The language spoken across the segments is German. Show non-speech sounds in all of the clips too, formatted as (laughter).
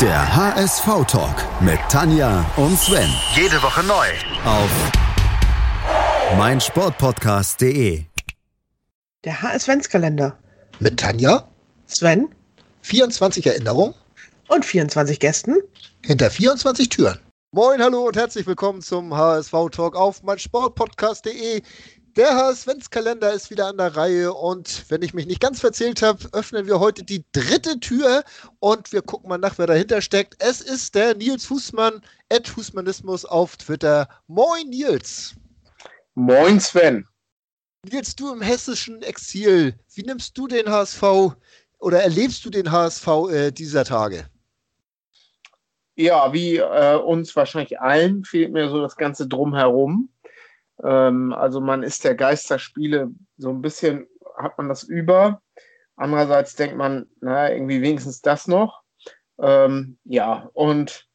Der HSV-Talk mit Tanja und Sven. Jede Woche neu. Auf meinsportpodcast.de. Der HS-Ventskalender. Mit Tanja, Sven 24 Erinnerungen und 24 Gästen. hinter 24 Türen. Moin, hallo und herzlich willkommen zum HSV-Talk auf meinsportpodcast.de. Der HSV-Kalender ist wieder an der Reihe und wenn ich mich nicht ganz verzählt habe, öffnen wir heute die dritte Tür und wir gucken mal nach, wer dahinter steckt. Es ist der Nils Fußmann, at Fußmannismus auf Twitter. Moin, Nils. Moin Sven. Nils, du im hessischen Exil, wie nimmst du den HSV oder erlebst du den HSV äh, dieser Tage? Ja, wie äh, uns wahrscheinlich allen fehlt mir so das Ganze drumherum. Ähm, also man ist der Geisterspiele so ein bisschen, hat man das über. Andererseits denkt man, naja, irgendwie wenigstens das noch. Ähm, ja, und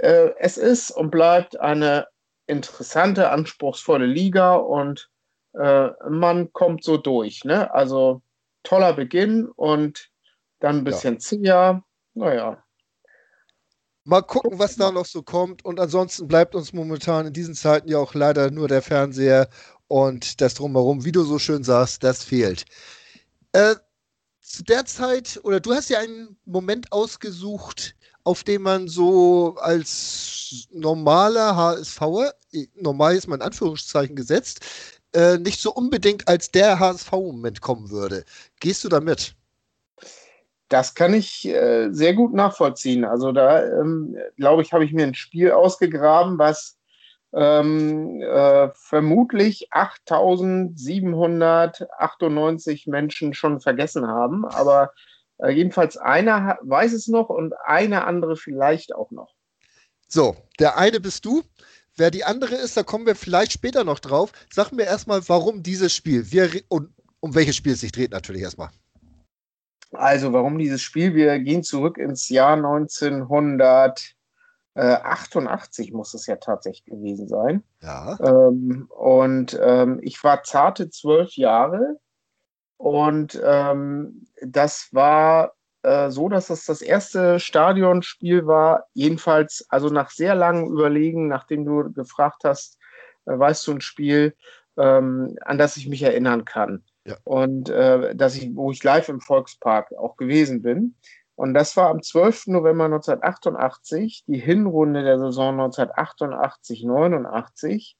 äh, es ist und bleibt eine interessante, anspruchsvolle Liga und äh, man kommt so durch. Ne? Also toller Beginn und dann ein bisschen zäher. Naja, Mal gucken, was da noch so kommt. Und ansonsten bleibt uns momentan in diesen Zeiten ja auch leider nur der Fernseher und das Drumherum, wie du so schön sagst, das fehlt. Äh, zu der Zeit, oder du hast ja einen Moment ausgesucht, auf den man so als normaler HSVer, normal ist mal in Anführungszeichen gesetzt, äh, nicht so unbedingt als der HSV-Moment kommen würde. Gehst du da mit? Das kann ich äh, sehr gut nachvollziehen. Also da, ähm, glaube ich, habe ich mir ein Spiel ausgegraben, was ähm, äh, vermutlich 8798 Menschen schon vergessen haben. Aber äh, jedenfalls einer weiß es noch und eine andere vielleicht auch noch. So, der eine bist du. Wer die andere ist, da kommen wir vielleicht später noch drauf. Sag mir erstmal, warum dieses Spiel? Wir, und um welches Spiel es sich dreht, natürlich erstmal. Also, warum dieses Spiel? Wir gehen zurück ins Jahr 1988, muss es ja tatsächlich gewesen sein. Ja. Ähm, und ähm, ich war zarte zwölf Jahre. Und ähm, das war äh, so, dass das das erste Stadionspiel war. Jedenfalls, also nach sehr langem Überlegen, nachdem du gefragt hast, äh, weißt du ein Spiel, ähm, an das ich mich erinnern kann. Ja. Und äh, dass ich, wo ich live im Volkspark auch gewesen bin. Und das war am 12. November 1988, die Hinrunde der Saison 1988, 89.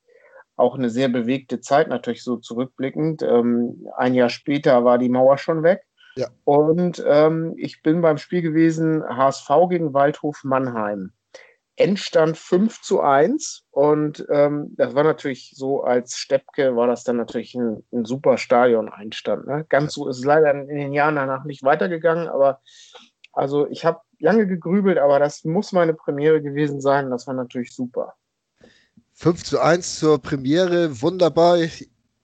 Auch eine sehr bewegte Zeit, natürlich so zurückblickend. Ähm, ein Jahr später war die Mauer schon weg. Ja. Und ähm, ich bin beim Spiel gewesen, HSV gegen Waldhof Mannheim. Endstand 5 zu 1 und ähm, das war natürlich so als Steppke war das dann natürlich ein, ein super Stadion-Einstand. Ne? Ganz so ist es leider in den Jahren danach nicht weitergegangen, aber also ich habe lange gegrübelt, aber das muss meine Premiere gewesen sein. Das war natürlich super. 5 zu 1 zur Premiere, wunderbar.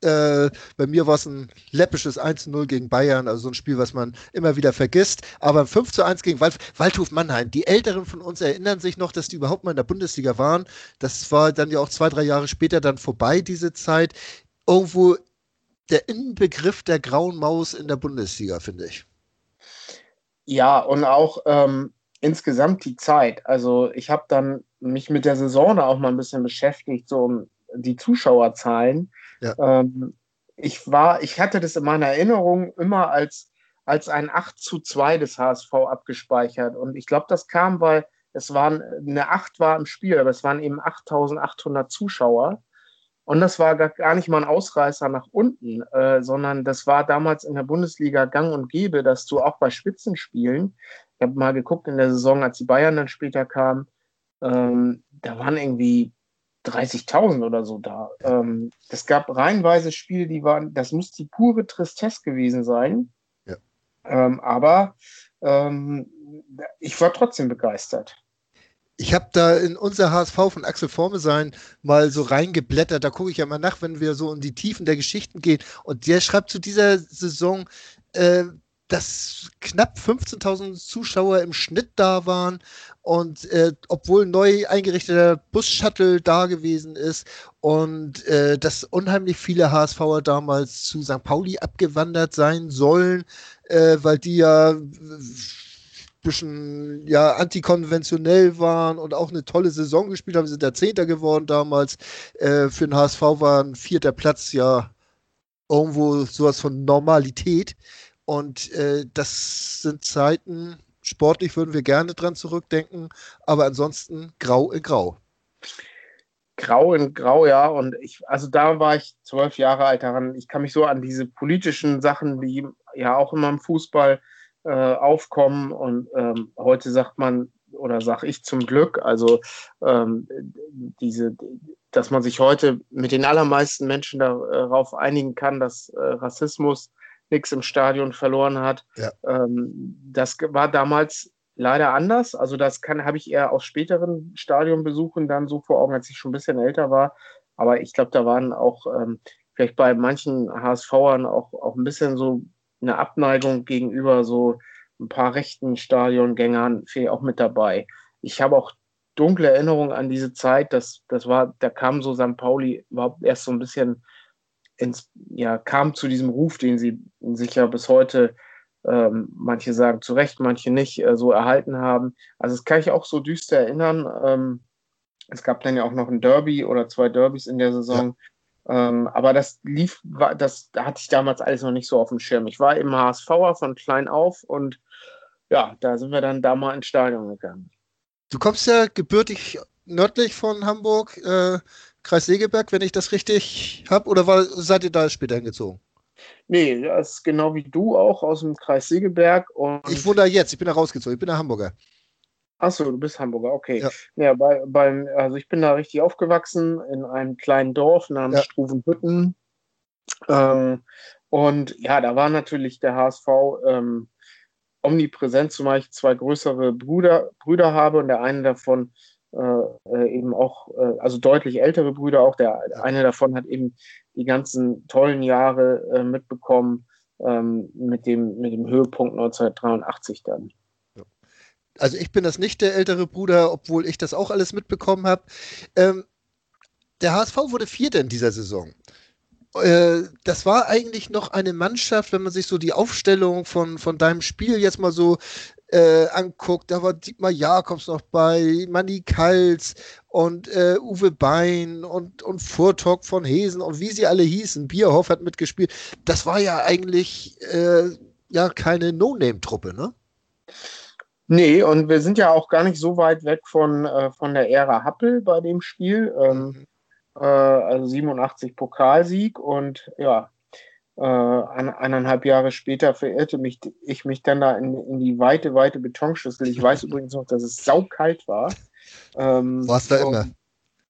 Äh, bei mir war es ein läppisches 1-0 gegen Bayern, also so ein Spiel, was man immer wieder vergisst. Aber 5 zu 1 gegen Wald Waldhof Mannheim. Die Älteren von uns erinnern sich noch, dass die überhaupt mal in der Bundesliga waren. Das war dann ja auch zwei, drei Jahre später dann vorbei, diese Zeit. Irgendwo der Inbegriff der grauen Maus in der Bundesliga, finde ich. Ja, und auch ähm, insgesamt die Zeit. Also ich habe dann mich mit der Saison auch mal ein bisschen beschäftigt, so um die Zuschauerzahlen. Ähm, ich war, ich hatte das in meiner Erinnerung immer als, als ein 8 zu 2 des HSV abgespeichert. Und ich glaube, das kam, weil es waren, eine 8 war im Spiel, aber es waren eben 8800 Zuschauer. Und das war gar, gar nicht mal ein Ausreißer nach unten, äh, sondern das war damals in der Bundesliga gang und gäbe, dass du auch bei Spitzenspielen, ich habe mal geguckt in der Saison, als die Bayern dann später kamen, ähm, da waren irgendwie 30.000 oder so da. Ähm, es gab reihenweise Spiele, die waren, das muss die pure Tristesse gewesen sein. Ja. Ähm, aber ähm, ich war trotzdem begeistert. Ich habe da in unser HSV von Axel Formesein mal so reingeblättert. Da gucke ich ja mal nach, wenn wir so in die Tiefen der Geschichten gehen. Und der schreibt zu dieser Saison, äh, dass knapp 15.000 Zuschauer im Schnitt da waren und äh, obwohl neu eingerichteter Bus-Shuttle da gewesen ist und äh, dass unheimlich viele HSVer damals zu St. Pauli abgewandert sein sollen, äh, weil die ja bisschen ja, antikonventionell waren und auch eine tolle Saison gespielt haben. Sind der Zehnter geworden damals. Äh, für den HSV war ein vierter Platz ja irgendwo sowas von Normalität. Und äh, das sind Zeiten, sportlich würden wir gerne dran zurückdenken, aber ansonsten grau in grau. Grau in Grau, ja. Und ich, also da war ich zwölf Jahre alt daran. Ich kann mich so an diese politischen Sachen, die ja auch immer im Fußball äh, aufkommen. Und ähm, heute sagt man, oder sage ich zum Glück, also ähm, diese, dass man sich heute mit den allermeisten Menschen darauf einigen kann, dass äh, Rassismus nichts im Stadion verloren hat. Ja. Ähm, das war damals leider anders. Also das kann habe ich eher aus späteren Stadionbesuchen dann so vor Augen, als ich schon ein bisschen älter war. Aber ich glaube, da waren auch ähm, vielleicht bei manchen HSVern auch, auch ein bisschen so eine Abneigung gegenüber so ein paar rechten Stadiongängern auch mit dabei. Ich habe auch dunkle Erinnerungen an diese Zeit. Das, das war, da kam so St. Pauli überhaupt erst so ein bisschen ins, ja, kam zu diesem Ruf, den sie sich ja bis heute, ähm, manche sagen zu Recht, manche nicht, äh, so erhalten haben. Also das kann ich auch so düster erinnern. Ähm, es gab dann ja auch noch ein Derby oder zwei Derbys in der Saison. Ja. Ähm, aber das lief, das da hatte ich damals alles noch nicht so auf dem Schirm. Ich war eben HSVer von klein auf und ja, da sind wir dann da mal ins Stadion gegangen. Du kommst ja gebürtig nördlich von Hamburg, äh, Kreis Segeberg, wenn ich das richtig habe, oder war, seid ihr da später hingezogen? Nee, das ist genau wie du auch aus dem Kreis Segeberg. Ich wohne da jetzt, ich bin da rausgezogen, ich bin der Hamburger. Achso, du bist Hamburger, okay. Ja, ja bei, bei, also ich bin da richtig aufgewachsen in einem kleinen Dorf namens ja. Struvenhütten. Ähm, und ja, da war natürlich der HSV ähm, omnipräsent, zumal ich zwei größere Brüder, Brüder habe und der eine davon äh, äh, eben auch, äh, also deutlich ältere Brüder auch. Der eine davon hat eben die ganzen tollen Jahre äh, mitbekommen ähm, mit, dem, mit dem Höhepunkt 1983 dann. Also ich bin das nicht der ältere Bruder, obwohl ich das auch alles mitbekommen habe. Ähm, der HSV wurde Vierter in dieser Saison. Äh, das war eigentlich noch eine Mannschaft, wenn man sich so die Aufstellung von, von deinem Spiel jetzt mal so äh, anguckt, da war Dietmar Jakobs noch bei, Manny Kals und äh, Uwe Bein und, und Furtok von Hesen und wie sie alle hießen, Bierhoff hat mitgespielt. Das war ja eigentlich äh, ja keine No-Name-Truppe, ne? Nee, und wir sind ja auch gar nicht so weit weg von, äh, von der Ära Happel bei dem Spiel. Ähm, mhm äh, also 87 Pokalsieg und ja, äh, eineinhalb Jahre später verirrte mich, ich mich dann da in, in die weite, weite Betonschüssel. Ich weiß (laughs) übrigens noch, dass es saukalt war. Ähm, War's da immer?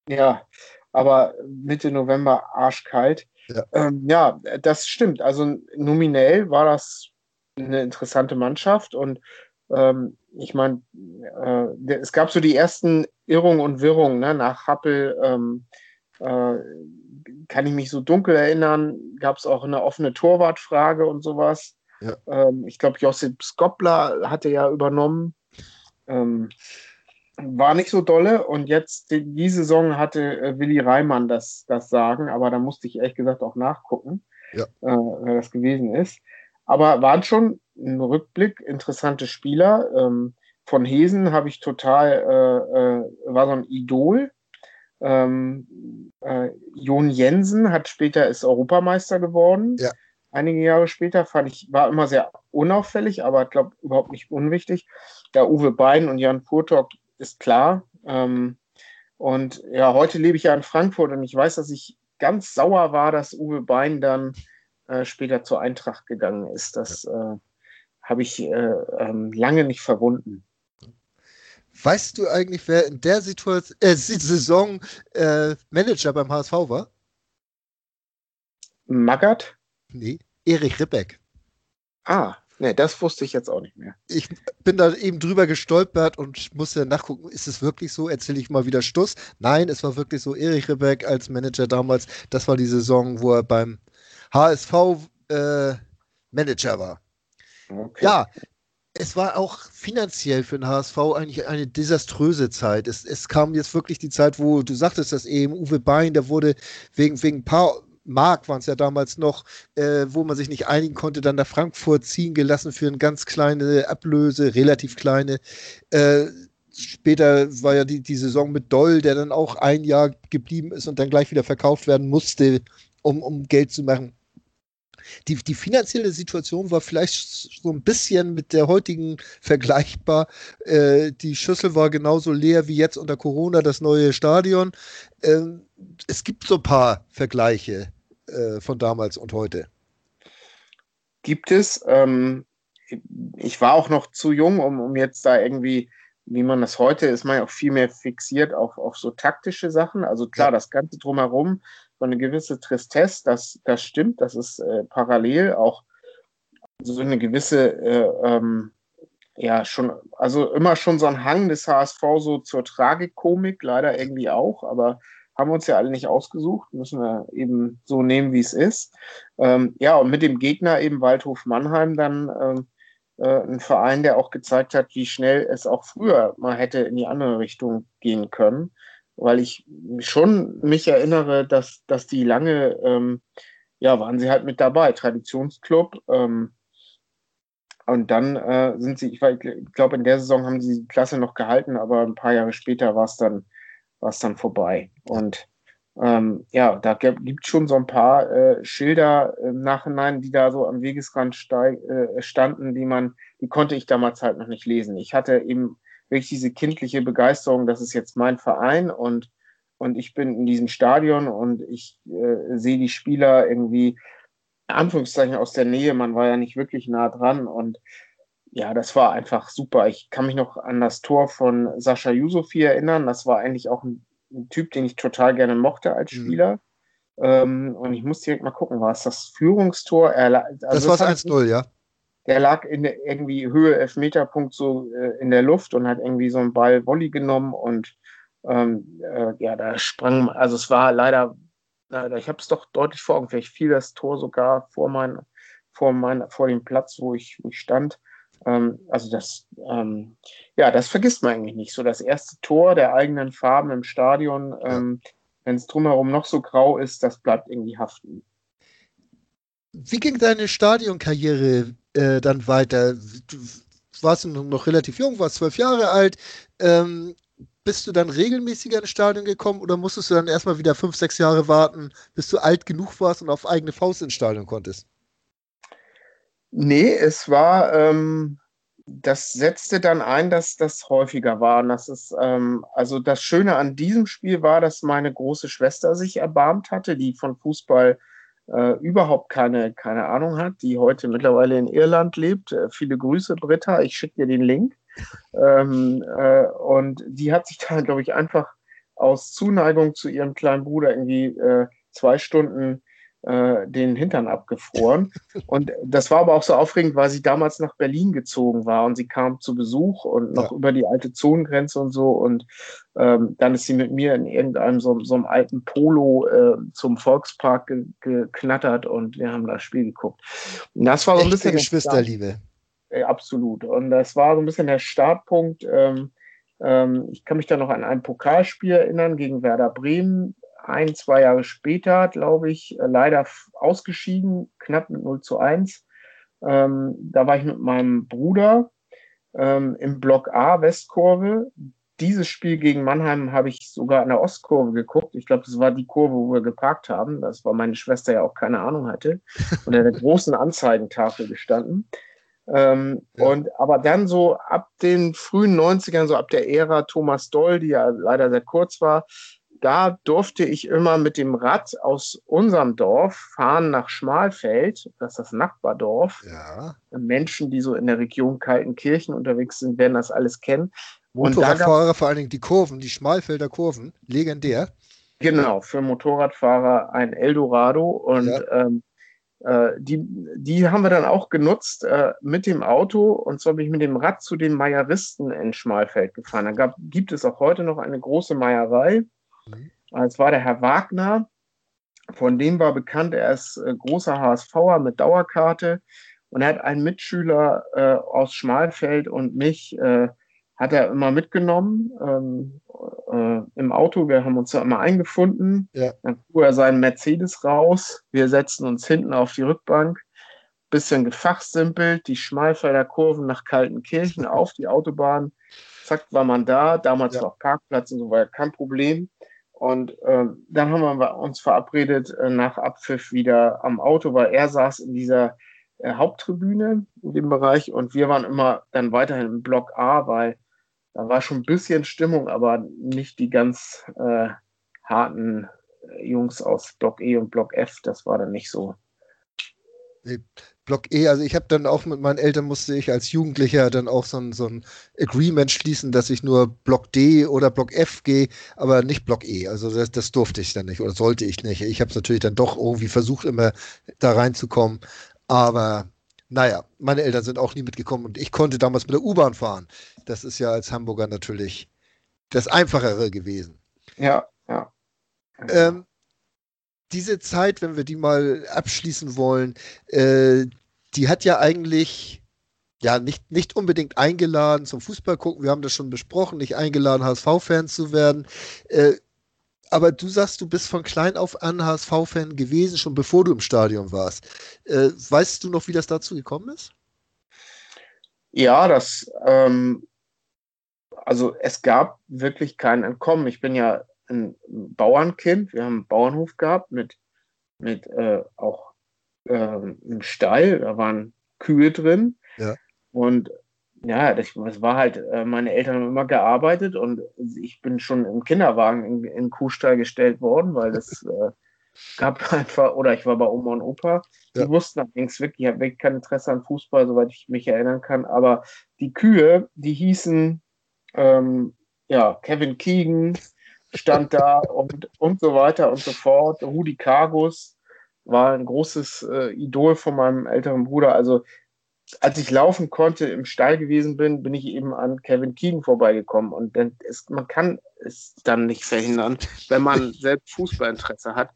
Ja, aber Mitte November arschkalt. Ja. Ähm, ja, das stimmt. Also nominell war das eine interessante Mannschaft und ähm, ich meine, äh, es gab so die ersten Irrungen und Wirrungen ne, nach Happel. Ähm, äh, kann ich mich so dunkel erinnern, gab es auch eine offene Torwartfrage und sowas. Ja. Ähm, ich glaube, Josip Skopla hatte ja übernommen. Ähm, war nicht so dolle und jetzt die, die Saison hatte äh, Willi Reimann das, das Sagen, aber da musste ich ehrlich gesagt auch nachgucken, ja. äh, wer das gewesen ist. Aber waren schon im Rückblick interessante Spieler. Ähm, von Hesen habe ich total, äh, äh, war so ein Idol. Ähm, äh, Jon Jensen hat später ist Europameister geworden. Ja. Einige Jahre später fand ich, war immer sehr unauffällig, aber ich glaube überhaupt nicht unwichtig. Ja, Uwe Bein und Jan Furtok ist klar. Ähm, und ja, heute lebe ich ja in Frankfurt und ich weiß, dass ich ganz sauer war, dass Uwe Bein dann äh, später zur Eintracht gegangen ist. Das äh, habe ich äh, ähm, lange nicht verwunden. Weißt du eigentlich, wer in der Situation, äh, (laughs) Saison äh, Manager beim HSV war? Magath? Nee, Erich Ribbeck. Ah, nee, das wusste ich jetzt auch nicht mehr. Ich bin da eben drüber gestolpert und musste nachgucken, ist es wirklich so? Erzähle ich mal wieder Stuss? Nein, es war wirklich so. Erich Ribbeck als Manager damals, das war die Saison, wo er beim HSV äh, Manager war. Okay. Ja, es war auch finanziell für den HSV eigentlich eine desaströse Zeit. Es, es kam jetzt wirklich die Zeit, wo du sagtest, dass eben Uwe Bein, der wurde wegen, wegen ein paar Mark waren es ja damals noch, äh, wo man sich nicht einigen konnte, dann nach Frankfurt ziehen gelassen für eine ganz kleine Ablöse, relativ kleine. Äh, später war ja die, die Saison mit Doll, der dann auch ein Jahr geblieben ist und dann gleich wieder verkauft werden musste, um, um Geld zu machen die, die finanzielle Situation war vielleicht so ein bisschen mit der heutigen vergleichbar. Äh, die Schüssel war genauso leer wie jetzt unter Corona das neue Stadion. Ähm, es gibt so ein paar Vergleiche äh, von damals und heute. Gibt es. Ähm, ich war auch noch zu jung, um, um jetzt da irgendwie wie man das heute ist, man ja auch viel mehr fixiert auf, auf so taktische Sachen. Also klar, das Ganze drumherum so eine gewisse Tristesse, das, das stimmt, das ist äh, parallel auch so eine gewisse, äh, ähm, ja, schon, also immer schon so ein Hang des HSV so zur Tragikomik, leider irgendwie auch, aber haben wir uns ja alle nicht ausgesucht, müssen wir eben so nehmen, wie es ist. Ähm, ja, und mit dem Gegner eben Waldhof Mannheim dann ähm, äh, ein Verein, der auch gezeigt hat, wie schnell es auch früher mal hätte in die andere Richtung gehen können weil ich schon mich erinnere, dass, dass die lange, ähm, ja, waren sie halt mit dabei, Traditionsclub. Ähm, und dann äh, sind sie, ich, ich glaube, in der Saison haben sie die Klasse noch gehalten, aber ein paar Jahre später war es dann, dann vorbei. Und ähm, ja, da gibt es schon so ein paar äh, Schilder im Nachhinein, die da so am Wegesrand äh, standen, die man, die konnte ich damals halt noch nicht lesen. Ich hatte eben wirklich diese kindliche Begeisterung, das ist jetzt mein Verein und, und ich bin in diesem Stadion und ich äh, sehe die Spieler irgendwie, in Anführungszeichen, aus der Nähe. Man war ja nicht wirklich nah dran und ja, das war einfach super. Ich kann mich noch an das Tor von Sascha Yusufi erinnern. Das war eigentlich auch ein, ein Typ, den ich total gerne mochte als mhm. Spieler. Mhm. Ähm, und ich muss direkt mal gucken, war es das Führungstor? Also das war 1-0, ja der lag in irgendwie Höhe Elfmeterpunkt so äh, in der Luft und hat irgendwie so einen Ball Volley genommen und ähm, äh, ja, da sprang, also es war leider, leider ich habe es doch deutlich vor Augen, vielleicht fiel das Tor sogar vor mein, vor mein, vor dem Platz, wo ich, wo ich stand. Ähm, also das, ähm, ja, das vergisst man eigentlich nicht. So das erste Tor der eigenen Farben im Stadion, ähm, wenn es drumherum noch so grau ist, das bleibt irgendwie haften. Wie ging deine Stadionkarriere äh, dann weiter. Du warst noch relativ jung, warst zwölf Jahre alt. Ähm, bist du dann regelmäßiger ins Stadion gekommen oder musstest du dann erstmal wieder fünf, sechs Jahre warten, bis du alt genug warst und auf eigene Faust ins Stadion konntest? Nee, es war, ähm, das setzte dann ein, dass das häufiger war. Und das ist, ähm, also das Schöne an diesem Spiel war, dass meine große Schwester sich erbarmt hatte, die von Fußball äh, überhaupt keine, keine Ahnung hat, die heute mittlerweile in Irland lebt. Äh, viele Grüße, Britta, ich schicke dir den Link. Ähm, äh, und die hat sich (laughs) da, glaube ich, einfach aus Zuneigung zu ihrem kleinen Bruder irgendwie äh, zwei Stunden äh, den Hintern abgefroren. (laughs) Und das war aber auch so aufregend, weil sie damals nach Berlin gezogen war und sie kam zu Besuch und noch ja. über die alte Zonengrenze und so. Und ähm, dann ist sie mit mir in irgendeinem so, so einem alten Polo äh, zum Volkspark ge geknattert und wir haben das Spiel geguckt. Und das war so ein bisschen. Geschwisterliebe. Äh, absolut. Und das war so ein bisschen der Startpunkt. Ähm, ähm, ich kann mich da noch an ein Pokalspiel erinnern gegen Werder Bremen ein, zwei Jahre später, glaube ich, äh, leider ausgeschieden, knapp mit 0 zu 1. Ähm, da war ich mit meinem Bruder ähm, im Block A, Westkurve. Dieses Spiel gegen Mannheim habe ich sogar an der Ostkurve geguckt. Ich glaube, das war die Kurve, wo wir geparkt haben. Das war meine Schwester ja auch keine Ahnung hatte. (laughs) Unter der großen Anzeigentafel gestanden. Ähm, ja. Und aber dann so ab den frühen 90ern, so ab der Ära Thomas Doll, die ja leider sehr kurz war, da durfte ich immer mit dem Rad aus unserem Dorf fahren nach Schmalfeld, das ist das Nachbardorf. Ja. Menschen, die so in der Region Kaltenkirchen unterwegs sind, werden das alles kennen. Motorradfahrer, vor allen Dingen die Kurven, die Schmalfelder Kurven, legendär. Genau, für Motorradfahrer ein Eldorado und ja. ähm, äh, die, die haben wir dann auch genutzt äh, mit dem Auto und zwar bin ich mit dem Rad zu den Meieristen in Schmalfeld gefahren. Da gab, gibt es auch heute noch eine große Meierei. Es war der Herr Wagner, von dem war bekannt, er ist äh, großer HSVer mit Dauerkarte und er hat einen Mitschüler äh, aus Schmalfeld und mich äh, hat er immer mitgenommen. Ähm, äh, im Auto, wir haben uns da immer eingefunden. Ja. Dann fuhr er seinen Mercedes raus. Wir setzten uns hinten auf die Rückbank. Bisschen gefachsimpelt, die Schmalfelder Kurven nach Kaltenkirchen (laughs) auf die Autobahn. Zack, war man da. Damals Ja. noch Parkplatz und so weiter, kein Problem. Und ähm, dann haben wir uns verabredet äh, nach Abpfiff wieder am Auto, weil er saß in dieser äh, Haupttribüne in dem Bereich und wir waren immer dann weiterhin im Block A, weil da war schon ein bisschen Stimmung, aber nicht die ganz äh, harten äh, Jungs aus Block E und Block F. Das war dann nicht so. Block E, also ich habe dann auch mit meinen Eltern musste ich als Jugendlicher dann auch so ein, so ein Agreement schließen, dass ich nur Block D oder Block F gehe, aber nicht Block E. Also das, das durfte ich dann nicht oder sollte ich nicht. Ich habe es natürlich dann doch irgendwie versucht, immer da reinzukommen. Aber naja, meine Eltern sind auch nie mitgekommen und ich konnte damals mit der U-Bahn fahren. Das ist ja als Hamburger natürlich das Einfachere gewesen. Ja, ja. Ähm, diese Zeit, wenn wir die mal abschließen wollen, äh, die hat ja eigentlich ja nicht, nicht unbedingt eingeladen zum Fußball gucken. Wir haben das schon besprochen, nicht eingeladen, HSV-Fan zu werden. Äh, aber du sagst, du bist von klein auf an HSV-Fan gewesen, schon bevor du im Stadion warst. Äh, weißt du noch, wie das dazu gekommen ist? Ja, das, ähm, also es gab wirklich kein Entkommen. Ich bin ja ein Bauernkind. Wir haben einen Bauernhof gehabt mit, mit äh, auch ähm, einem Stall. Da waren Kühe drin. Ja. Und ja, das, das war halt, äh, meine Eltern haben immer gearbeitet und ich bin schon im Kinderwagen in, in den Kuhstall gestellt worden, weil das (laughs) äh, gab einfach, oder ich war bei Oma und Opa, die Ja. wussten allerdings wirklich, ich habe wirklich kein Interesse an Fußball, soweit ich mich erinnern kann, aber die Kühe, die hießen, ähm, ja, Kevin Keegan stand da und, und so weiter und so fort. Rudi Kargus war ein großes äh, Idol von meinem älteren Bruder. Also als ich laufen konnte, im Stall gewesen bin, bin ich eben an Kevin Keegan vorbeigekommen. Und dann ist, man kann es dann nicht verhindern, wenn man (laughs) selbst Fußballinteresse hat.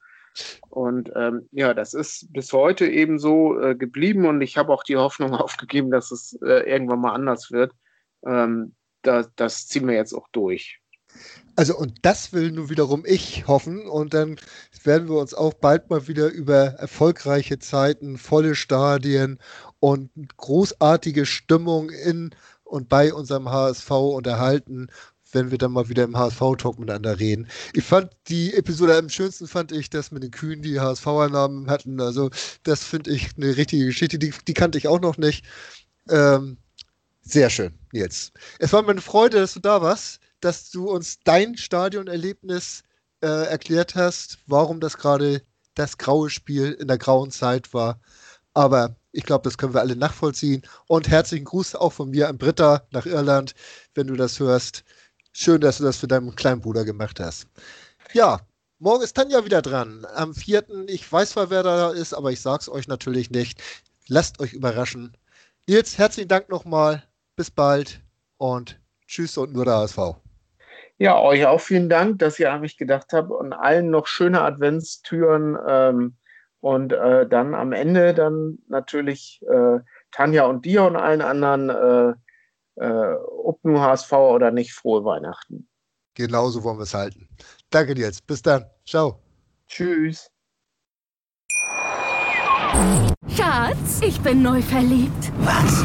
Und ähm, ja, das ist bis heute eben so äh, geblieben und ich habe auch die Hoffnung (laughs) aufgegeben, dass es äh, irgendwann mal anders wird. Ähm, da, das ziehen wir jetzt auch durch. Also, und das will nun wiederum ich hoffen. Und dann werden wir uns auch bald mal wieder über erfolgreiche Zeiten, volle Stadien und großartige Stimmung in und bei unserem HSV unterhalten, wenn wir dann mal wieder im HSV-Talk miteinander reden. Ich fand die Episode am schönsten, fand ich, das mit den Kühen, die HSV-Namen hatten. Also, das finde ich eine richtige Geschichte. Die, die kannte ich auch noch nicht. Ähm, sehr schön, Nils. Es war mir eine Freude, dass du da warst dass du uns dein Stadionerlebnis äh, erklärt hast, warum das gerade das graue Spiel in der grauen Zeit war. Aber ich glaube, das können wir alle nachvollziehen. Und herzlichen Gruß auch von mir an Britta nach Irland, wenn du das hörst. Schön, dass du das für deinen kleinen Bruder gemacht hast. Ja, morgen ist Tanja wieder dran. Am 4. Ich weiß zwar, wer da ist, aber ich sag's euch natürlich nicht. Lasst euch überraschen. Nils, herzlichen Dank nochmal. Bis bald und tschüss und nur der HSV. Ja, euch auch vielen Dank, dass ihr an mich gedacht habt und allen noch schöne Adventstüren. Ähm, und äh, dann am Ende dann natürlich äh, Tanja und dir und allen anderen, äh, äh, ob nur HSV oder nicht, frohe Weihnachten. Genauso wollen wir es halten. Danke dir jetzt. Bis dann. Ciao. Tschüss. Schatz, ich bin neu verliebt. Was?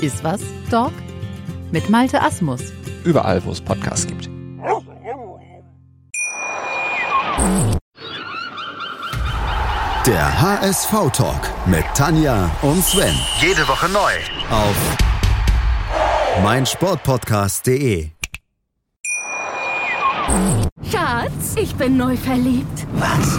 Ist was, Dog? Mit Malte Asmus. Überall, wo es Podcasts gibt. Der HSV-Talk mit Tanja und Sven. Jede Woche neu. Auf meinsportpodcast.de. Schatz, ich bin neu verliebt. Was?